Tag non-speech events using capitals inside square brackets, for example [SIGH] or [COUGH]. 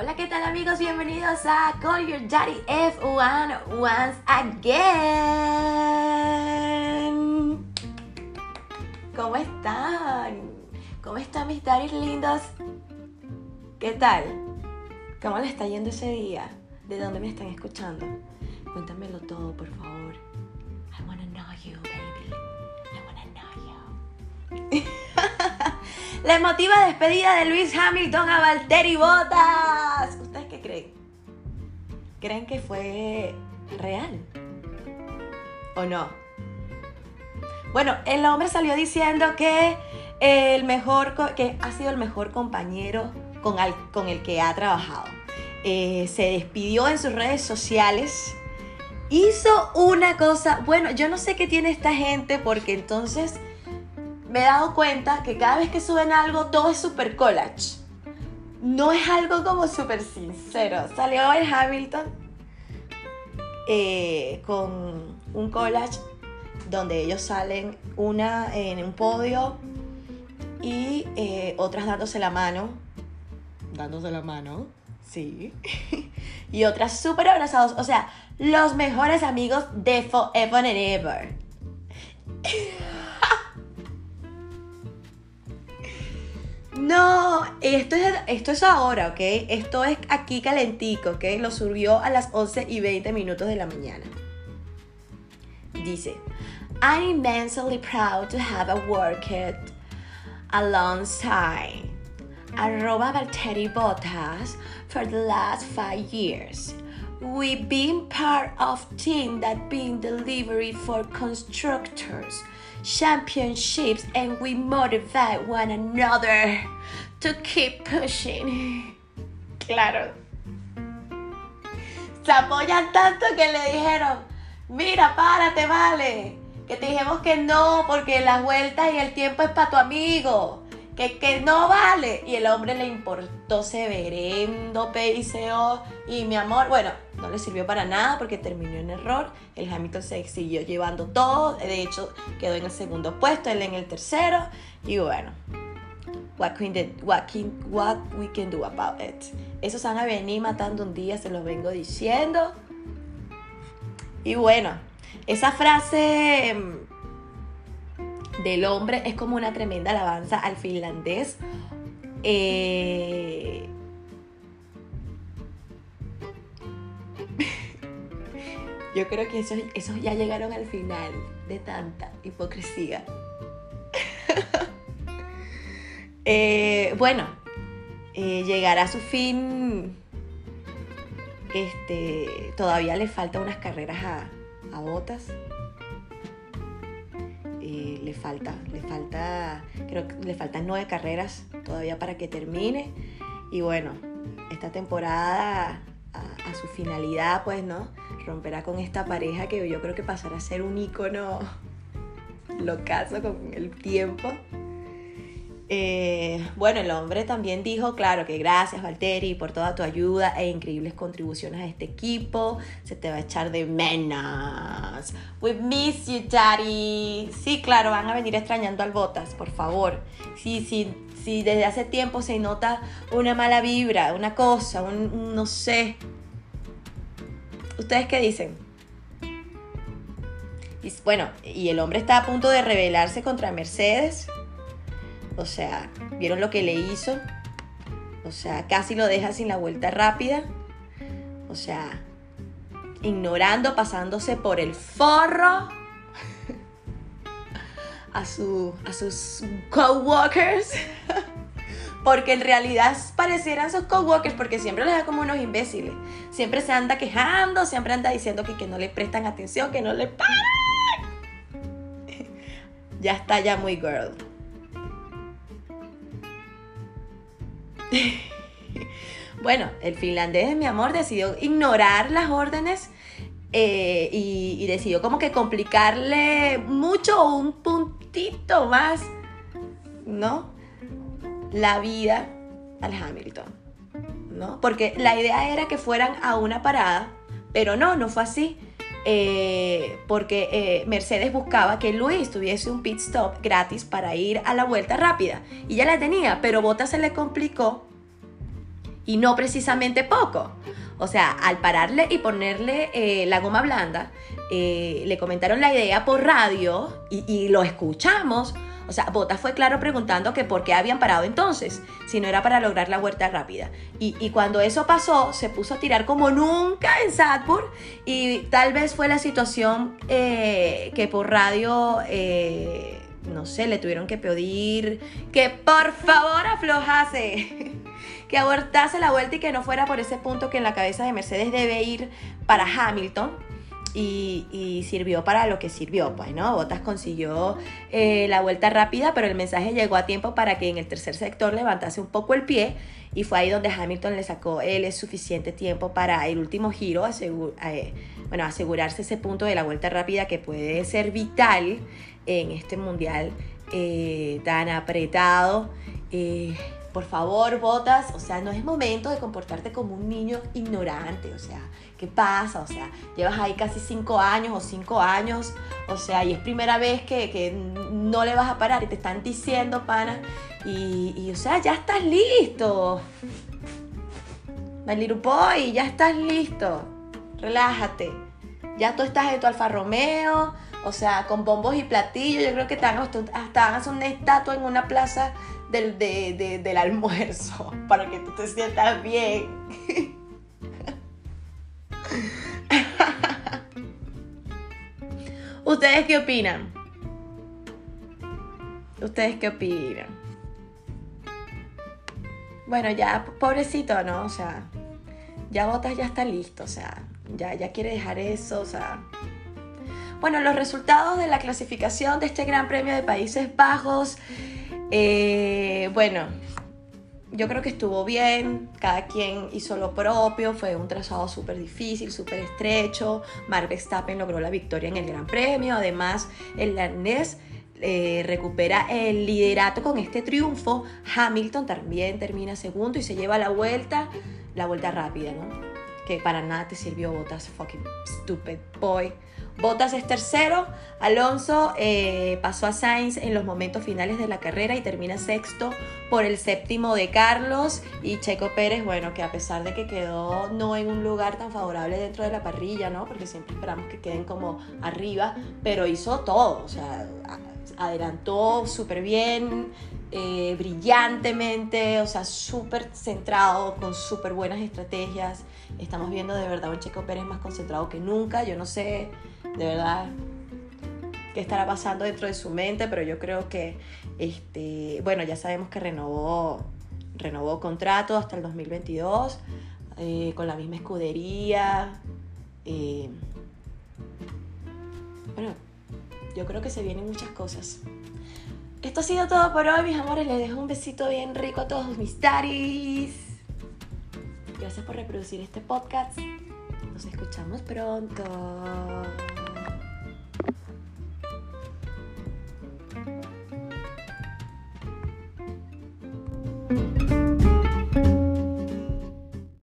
Hola, ¿qué tal amigos? Bienvenidos a Call Your Daddy F1 Once Again. ¿Cómo están? ¿Cómo están mis daddies lindos? ¿Qué tal? ¿Cómo les está yendo ese día? ¿De dónde me están escuchando? Cuéntamelo todo, por favor. I wanna know you, baby. La emotiva despedida de Luis Hamilton a Valtteri Bottas. ¿Ustedes qué creen? ¿Creen que fue real? ¿O no? Bueno, el hombre salió diciendo que el mejor que ha sido el mejor compañero con, el que ha trabajado. Eh, se despidió en sus redes sociales. Hizo una cosa, bueno, yo no sé qué tiene esta gente porque entonces me he dado cuenta que cada vez que suben algo, todo es super collage. No es algo como súper sincero. Salió el Hamilton eh, con un collage donde ellos salen una en un podio y eh, otras dándose la mano. Dándose la mano, sí. [LAUGHS] y otras súper abrazados. O sea, los mejores amigos de Forever and Ever. No, esto es, esto es ahora, ¿ok? Esto es aquí calentico, ¿ok? Lo subió a las 11 y 20 minutos de la mañana. Dice, I'm immensely proud to have worked alongside arroba Valtteri Bottas for the last five years. We've been part of team that been delivery for constructors championships and we motivate one another to keep pushing. Claro. Se apoyan tanto que le dijeron, mira, párate, vale. Que te dijimos que no, porque las vueltas y el tiempo es para tu amigo. Que, no vale. Y el hombre le importó severendo, peiseo. Y mi amor, bueno, no le sirvió para nada porque terminó en error. El Hamilton se siguió llevando todo. De hecho, quedó en el segundo puesto, él en el tercero. Y bueno, what, can, what, what we can do about it. Esos van a venir matando un día, se los vengo diciendo. Y bueno, esa frase mm, del hombre es como una tremenda alabanza al finlandés. Eh, [LAUGHS] Yo creo que esos, esos ya llegaron al final de tanta hipocresía. [LAUGHS] Eh, bueno, eh, llegará a su fin. Este, todavía le falta unas carreras a, a Botas. Le falta, le falta, creo le faltan nueve carreras todavía para que termine. Y bueno, esta temporada a, a su finalidad, pues, ¿no? romperá con esta pareja que yo creo que pasará a ser un ícono locazo con el tiempo. Eh, bueno, el hombre también dijo, claro, que gracias Valtteri por toda tu ayuda e increíbles contribuciones a este equipo. Se te va a echar de menos. We miss you, daddy. Sí, claro, van a venir extrañando al Botas, por favor. Sí, sí, sí, desde hace tiempo se nota una mala vibra, una cosa, un no sé, ¿Ustedes qué dicen? Bueno, y el hombre está a punto de rebelarse contra Mercedes. O sea, ¿vieron lo que le hizo? O sea, casi lo deja sin la vuelta rápida. O sea, ignorando, pasándose por el forro a, su, a sus coworkers. [LAUGHS] porque en realidad parecieran sus coworkers, porque siempre les da como unos imbéciles. Siempre se anda quejando, siempre anda diciendo que, que no le prestan atención, que no le [LAUGHS] ya está ya muy girl. [LAUGHS] bueno, el finlandés, mi amor, decidió ignorar las órdenes eh, y, decidió como que complicarle mucho un puntito más, ¿no? la vida al Hamilton, ¿no? Porque la idea era que fueran a una parada, pero no, no fue así. Eh, porque eh, Mercedes buscaba que Luis tuviese un pit stop gratis para ir a la vuelta rápida y ya la tenía, pero Bottas se le complicó y no precisamente poco. O sea, al pararle y ponerle eh, la goma blanda, le comentaron la idea por radio y lo escuchamos. O sea, Botas fue claro preguntando que por qué habían parado entonces, si no era para lograr la vuelta rápida. Y, cuando eso pasó, se puso a tirar como nunca en Sadpur y tal vez fue la situación eh, que por radio, eh, no sé, le tuvieron que pedir que por favor aflojase. [LAUGHS] que abortase la vuelta y que no fuera por ese punto que en la cabeza de Mercedes debe ir para Hamilton y, sirvió para lo que sirvió, pues, ¿no? Botas consiguió eh, la vuelta rápida, pero el mensaje llegó a tiempo para que en el tercer sector levantase un poco el pie y fue ahí donde Hamilton le sacó él suficiente tiempo para el último giro, eh, bueno, asegurarse ese punto de la vuelta rápida que puede ser vital en este mundial eh, tan apretado por favor, botas, o sea, no es momento de comportarte como un niño ignorante, o sea, ¿qué pasa? O sea, llevas ahí casi cinco años o cinco años, o sea, y es primera vez que, no le vas a parar y te están diciendo, pana, y, o sea, ya estás listo. My ya estás listo. Relájate. Ya tú estás en tu Alfa Romeo, o sea, con bombos y platillos. Yo creo que te hasta, hasta una estatua en una plaza del, del almuerzo [LAUGHS] para que tú te sientas bien. [LAUGHS] ¿Ustedes qué opinan? ¿Ustedes qué opinan? Bueno, ya, pobrecito, ¿no? O sea, ya Botas ya está listo, o sea, ya, ya quiere dejar eso, o sea. Bueno, los resultados de la clasificación de este Gran Premio de Países Bajos eh, bueno, yo creo que estuvo bien, cada quien hizo lo propio, fue un trazado súper difícil, súper estrecho. Mark Verstappen logró la victoria en el Gran Premio, además el danés eh, recupera el liderato con este triunfo. Hamilton también termina segundo y se lleva la vuelta, la vuelta rápida, ¿no? Que para nada te sirvió Botas, fucking stupid boy. Bottas es tercero, Alonso eh, pasó a Sainz en los momentos finales de la carrera y termina sexto por el séptimo de Carlos y Checo Pérez, bueno, que a pesar de que quedó no en un lugar tan favorable dentro de la parrilla, ¿no? Porque siempre esperamos que queden como arriba, pero hizo todo, o sea, adelantó súper bien, eh, brillantemente, o sea, súper centrado, con súper buenas estrategias. Estamos viendo de verdad un Checo Pérez más concentrado que nunca, yo no sé de verdad qué estará pasando dentro de su mente, pero yo creo que, este, bueno, ya sabemos que renovó, renovó contrato hasta el 2022 eh, con la misma escudería. Eh, bueno, yo creo que se vienen muchas cosas. Esto ha sido todo por hoy, mis amores. Les dejo un besito bien rico a todos mis daddies. Gracias por reproducir este podcast. Nos escuchamos pronto.